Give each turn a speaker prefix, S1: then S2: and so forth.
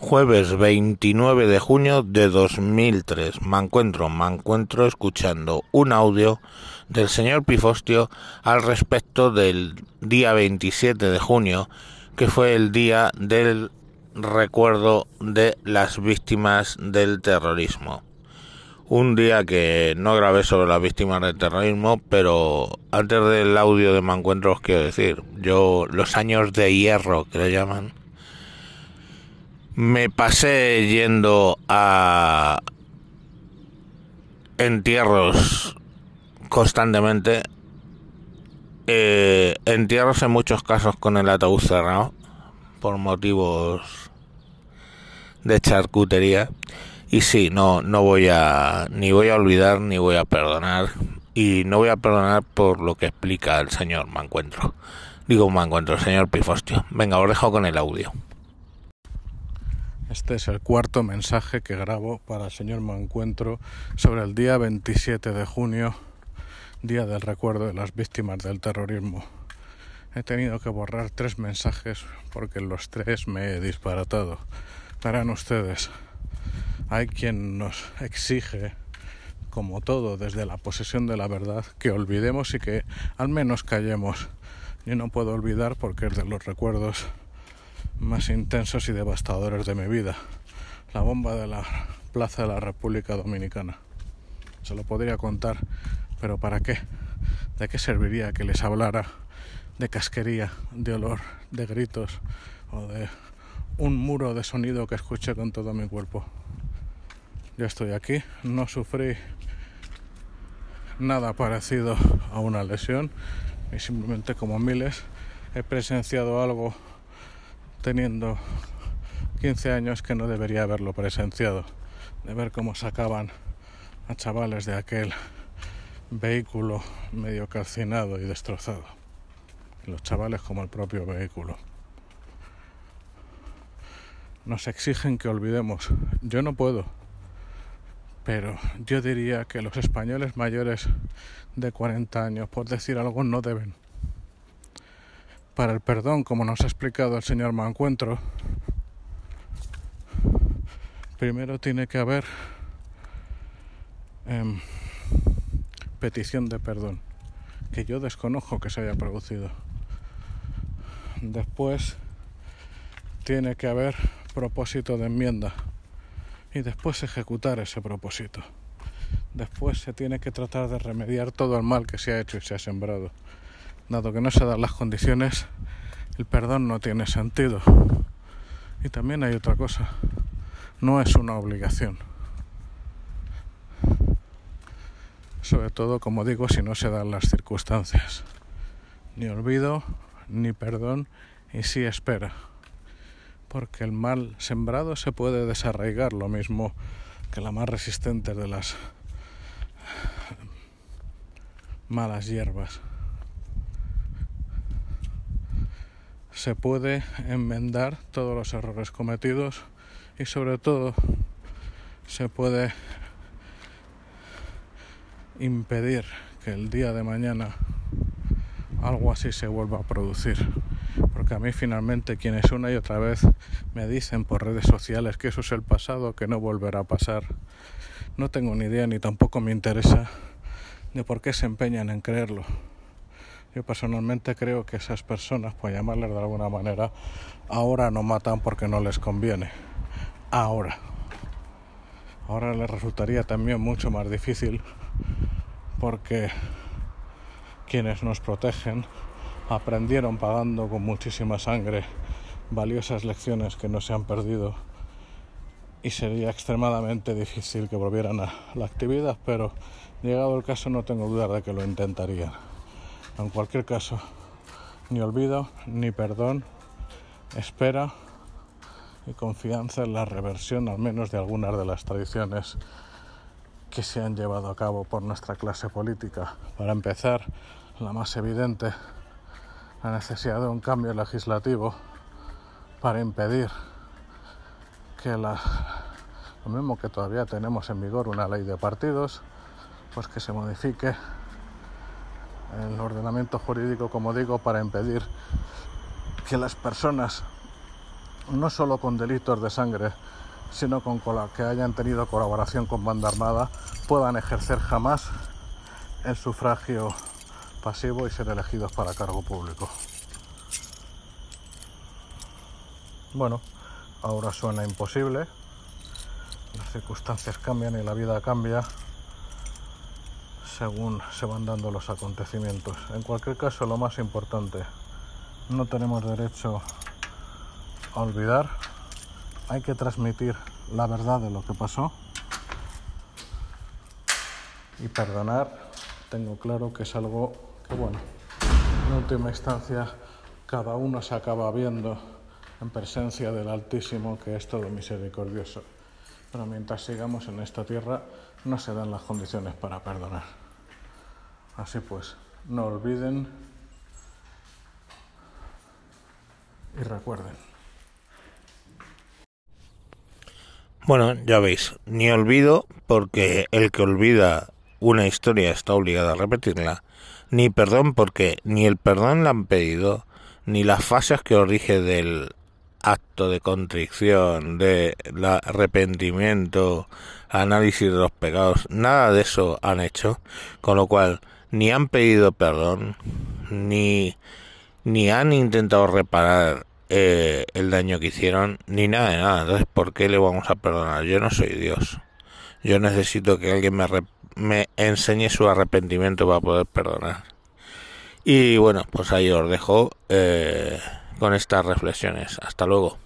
S1: Jueves 29 de junio de 2003. Me encuentro, me encuentro escuchando un audio del señor Pifostio al respecto del día 27 de junio, que fue el día del recuerdo de las víctimas del terrorismo. Un día que no grabé sobre las víctimas del terrorismo, pero antes del audio de Me encuentro os quiero decir, yo los años de hierro que le llaman, me pasé yendo a entierros constantemente. Eh, entierros en muchos casos con el ataúd cerrado por motivos de charcutería. Y sí, no, no voy a, ni voy a olvidar ni voy a perdonar. Y no voy a perdonar por lo que explica el señor me encuentro. Digo me encuentro, el señor Pifostio. Venga, os dejo con el audio.
S2: Este es el cuarto mensaje que grabo para el señor Mancuentro sobre el día 27 de junio, día del recuerdo de las víctimas del terrorismo. He tenido que borrar tres mensajes porque los tres me he disparatado. Verán ustedes, hay quien nos exige, como todo desde la posesión de la verdad, que olvidemos y que al menos callemos. Yo no puedo olvidar porque es de los recuerdos más intensos y devastadores de mi vida. La bomba de la Plaza de la República Dominicana. Se lo podría contar, pero ¿para qué? ¿De qué serviría que les hablara de casquería, de olor, de gritos o de un muro de sonido que escuché con todo mi cuerpo? Yo estoy aquí, no sufrí nada parecido a una lesión y simplemente como miles he presenciado algo teniendo 15 años que no debería haberlo presenciado, de ver cómo sacaban a chavales de aquel vehículo medio calcinado y destrozado. Los chavales como el propio vehículo. Nos exigen que olvidemos. Yo no puedo. Pero yo diría que los españoles mayores de 40 años, por decir algo, no deben para el perdón, como nos ha explicado el señor Mancuentro, primero tiene que haber eh, petición de perdón, que yo desconozco que se haya producido. Después tiene que haber propósito de enmienda y después ejecutar ese propósito. Después se tiene que tratar de remediar todo el mal que se ha hecho y se ha sembrado dado que no se dan las condiciones, el perdón no tiene sentido. Y también hay otra cosa, no es una obligación. Sobre todo, como digo, si no se dan las circunstancias. Ni olvido, ni perdón, y sí espera. Porque el mal sembrado se puede desarraigar, lo mismo que la más resistente de las malas hierbas. Se puede enmendar todos los errores cometidos y sobre todo se puede impedir que el día de mañana algo así se vuelva a producir. Porque a mí finalmente quienes una y otra vez me dicen por redes sociales que eso es el pasado, que no volverá a pasar, no tengo ni idea ni tampoco me interesa de por qué se empeñan en creerlo. Yo personalmente creo que esas personas, por llamarles de alguna manera, ahora no matan porque no les conviene. Ahora. Ahora les resultaría también mucho más difícil porque quienes nos protegen aprendieron pagando con muchísima sangre valiosas lecciones que no se han perdido y sería extremadamente difícil que volvieran a la actividad, pero llegado el caso no tengo duda de que lo intentarían. En cualquier caso, ni olvido, ni perdón, espera y confianza en la reversión al menos de algunas de las tradiciones que se han llevado a cabo por nuestra clase política. Para empezar, la más evidente, la necesidad de un cambio legislativo para impedir que la, lo mismo que todavía tenemos en vigor una ley de partidos, pues que se modifique el ordenamiento jurídico, como digo, para impedir que las personas no solo con delitos de sangre, sino con que hayan tenido colaboración con banda armada, puedan ejercer jamás el sufragio pasivo y ser elegidos para cargo público. Bueno, ahora suena imposible, las circunstancias cambian y la vida cambia según se van dando los acontecimientos. En cualquier caso, lo más importante, no tenemos derecho a olvidar, hay que transmitir la verdad de lo que pasó y perdonar. Tengo claro que es algo que, bueno, en última instancia cada uno se acaba viendo en presencia del Altísimo, que es todo misericordioso. Pero mientras sigamos en esta tierra, no se dan las condiciones para perdonar. Así pues, no olviden y recuerden.
S1: Bueno, ya veis, ni olvido porque el que olvida una historia está obligado a repetirla, ni perdón porque ni el perdón le han pedido, ni las fases que orige del acto de contrición, de arrepentimiento, análisis de los pecados, nada de eso han hecho, con lo cual ni han pedido perdón, ni, ni han intentado reparar eh, el daño que hicieron, ni nada de nada. Entonces, ¿por qué le vamos a perdonar? Yo no soy Dios. Yo necesito que alguien me, me enseñe su arrepentimiento para poder perdonar. Y bueno, pues ahí os dejo eh, con estas reflexiones. Hasta luego.